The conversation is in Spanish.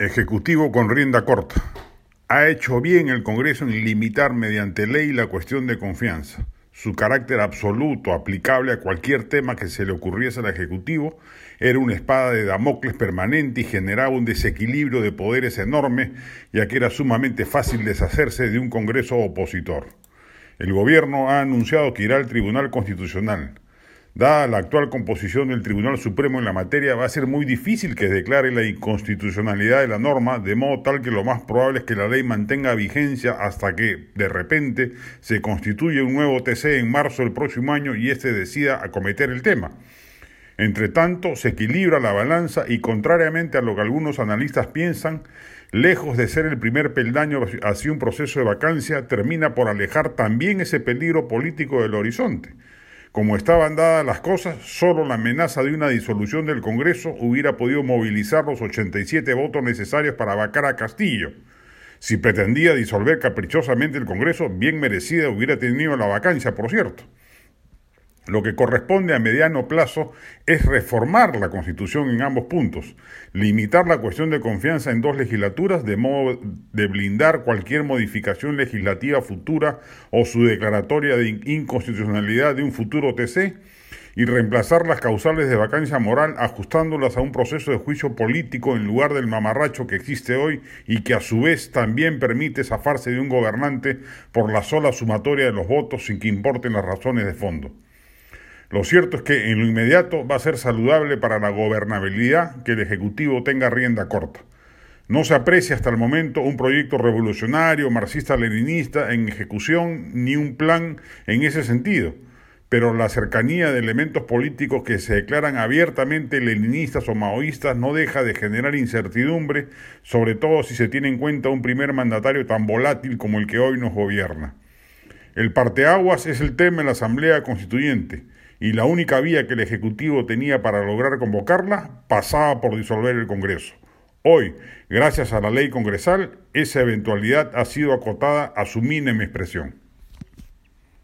Ejecutivo con rienda corta. Ha hecho bien el Congreso en limitar mediante ley la cuestión de confianza. Su carácter absoluto, aplicable a cualquier tema que se le ocurriese al Ejecutivo, era una espada de Damocles permanente y generaba un desequilibrio de poderes enorme, ya que era sumamente fácil deshacerse de un Congreso opositor. El Gobierno ha anunciado que irá al Tribunal Constitucional. Dada la actual composición del Tribunal Supremo en la materia, va a ser muy difícil que declare la inconstitucionalidad de la norma, de modo tal que lo más probable es que la ley mantenga vigencia hasta que, de repente, se constituya un nuevo TC en marzo del próximo año y éste decida acometer el tema. Entre tanto, se equilibra la balanza y, contrariamente a lo que algunos analistas piensan, lejos de ser el primer peldaño hacia un proceso de vacancia, termina por alejar también ese peligro político del horizonte. Como estaban dadas las cosas, solo la amenaza de una disolución del Congreso hubiera podido movilizar los 87 votos necesarios para vacar a Castillo. Si pretendía disolver caprichosamente el Congreso, bien merecida hubiera tenido la vacancia, por cierto. Lo que corresponde a mediano plazo es reformar la Constitución en ambos puntos, limitar la cuestión de confianza en dos legislaturas de modo de blindar cualquier modificación legislativa futura o su declaratoria de inconstitucionalidad de un futuro TC y reemplazar las causales de vacancia moral ajustándolas a un proceso de juicio político en lugar del mamarracho que existe hoy y que a su vez también permite zafarse de un gobernante por la sola sumatoria de los votos sin que importen las razones de fondo. Lo cierto es que en lo inmediato va a ser saludable para la gobernabilidad que el Ejecutivo tenga rienda corta. No se aprecia hasta el momento un proyecto revolucionario, marxista-leninista en ejecución, ni un plan en ese sentido, pero la cercanía de elementos políticos que se declaran abiertamente leninistas o maoístas no deja de generar incertidumbre, sobre todo si se tiene en cuenta un primer mandatario tan volátil como el que hoy nos gobierna. El parteaguas es el tema en la Asamblea Constituyente y la única vía que el Ejecutivo tenía para lograr convocarla pasaba por disolver el Congreso. Hoy, gracias a la ley congresal, esa eventualidad ha sido acotada a su mínima expresión.